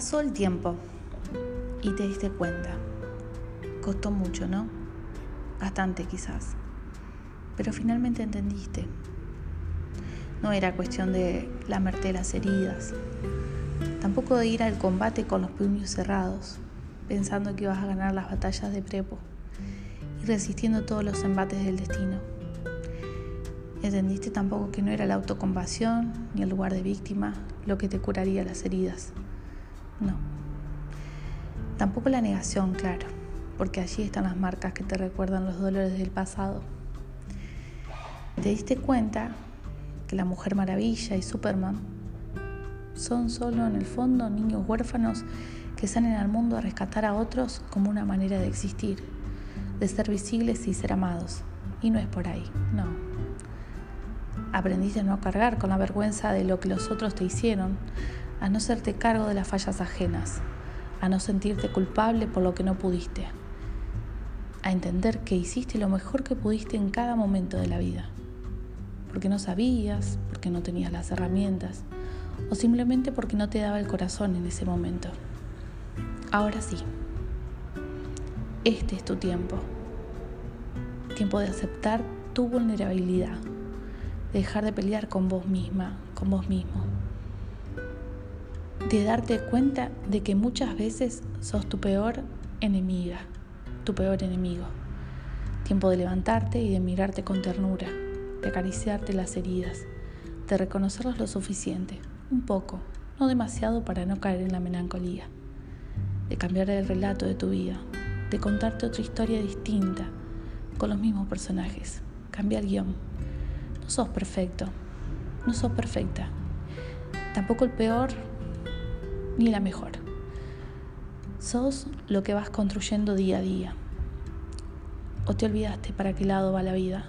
Pasó el tiempo y te diste cuenta. Costó mucho, ¿no? Bastante quizás. Pero finalmente entendiste. No era cuestión de lamerte las heridas, tampoco de ir al combate con los puños cerrados, pensando que ibas a ganar las batallas de prepo y resistiendo todos los embates del destino. Entendiste tampoco que no era la autocompasión ni el lugar de víctima lo que te curaría las heridas. No. Tampoco la negación, claro, porque allí están las marcas que te recuerdan los dolores del pasado. Te diste cuenta que la Mujer Maravilla y Superman son solo en el fondo niños huérfanos que salen al mundo a rescatar a otros como una manera de existir, de ser visibles y ser amados. Y no es por ahí, no. Aprendiste a no cargar con la vergüenza de lo que los otros te hicieron, a no hacerte cargo de las fallas ajenas, a no sentirte culpable por lo que no pudiste, a entender que hiciste lo mejor que pudiste en cada momento de la vida, porque no sabías, porque no tenías las herramientas, o simplemente porque no te daba el corazón en ese momento. Ahora sí, este es tu tiempo. Tiempo de aceptar tu vulnerabilidad, de dejar de pelear con vos misma, con vos mismo. De darte cuenta de que muchas veces sos tu peor enemiga, tu peor enemigo. Tiempo de levantarte y de mirarte con ternura, de acariciarte las heridas, de reconocerlos lo suficiente, un poco, no demasiado para no caer en la melancolía de cambiar el relato de tu vida, de contarte otra historia distinta, con los mismos personajes. Cambia el guion. No sos perfecto, no sos perfecta. Tampoco el peor ni la mejor. Sos lo que vas construyendo día a día. O te olvidaste para qué lado va la vida.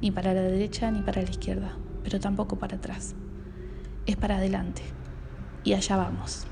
Ni para la derecha ni para la izquierda, pero tampoco para atrás. Es para adelante. Y allá vamos.